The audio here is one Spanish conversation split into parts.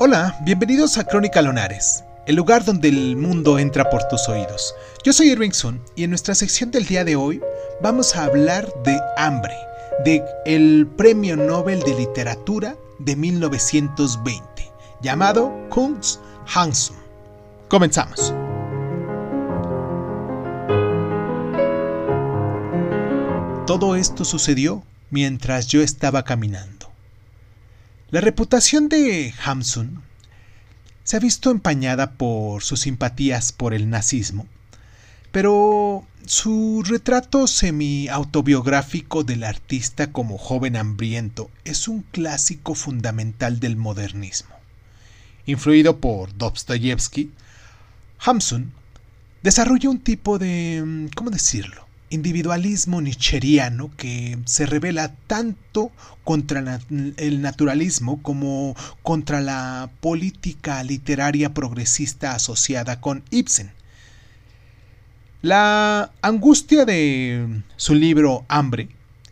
Hola, bienvenidos a Crónica Lonares, el lugar donde el mundo entra por tus oídos. Yo soy Irving Sun y en nuestra sección del día de hoy vamos a hablar de hambre, de el Premio Nobel de Literatura de 1920, llamado Kunst Hansum. Comenzamos. Todo esto sucedió mientras yo estaba caminando. La reputación de Hamsun se ha visto empañada por sus simpatías por el nazismo, pero su retrato semi-autobiográfico del artista como joven hambriento es un clásico fundamental del modernismo. Influido por Dostoyevsky, Hamsun desarrolla un tipo de, ¿cómo decirlo?, individualismo nicheriano que se revela tanto contra el naturalismo como contra la política literaria progresista asociada con Ibsen. La angustia de su libro Hambre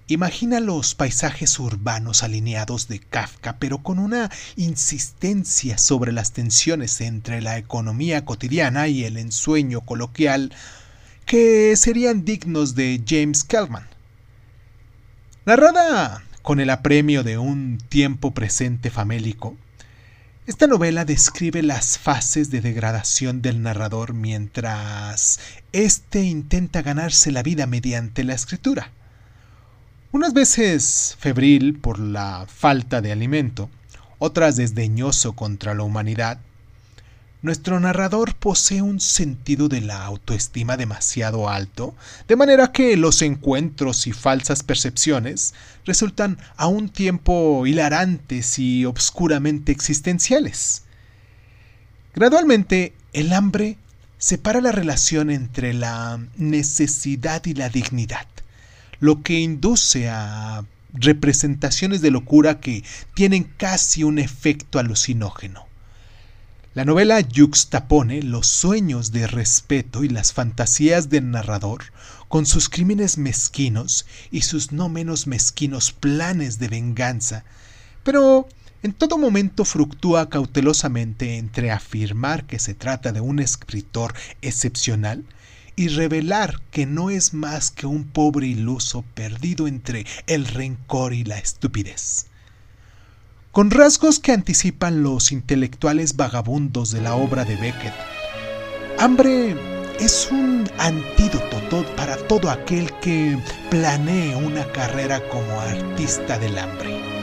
imagina los paisajes urbanos alineados de Kafka, pero con una insistencia sobre las tensiones entre la economía cotidiana y el ensueño coloquial que serían dignos de James Kelman. Narrada con el apremio de un tiempo presente famélico, esta novela describe las fases de degradación del narrador mientras éste intenta ganarse la vida mediante la escritura. Unas veces febril por la falta de alimento, otras desdeñoso contra la humanidad, nuestro narrador posee un sentido de la autoestima demasiado alto, de manera que los encuentros y falsas percepciones resultan a un tiempo hilarantes y obscuramente existenciales. Gradualmente, el hambre separa la relación entre la necesidad y la dignidad, lo que induce a representaciones de locura que tienen casi un efecto alucinógeno. La novela yuxtapone los sueños de respeto y las fantasías del narrador con sus crímenes mezquinos y sus no menos mezquinos planes de venganza, pero en todo momento fructúa cautelosamente entre afirmar que se trata de un escritor excepcional y revelar que no es más que un pobre iluso perdido entre el rencor y la estupidez con rasgos que anticipan los intelectuales vagabundos de la obra de Beckett. Hambre es un antídoto para todo aquel que planee una carrera como artista del hambre.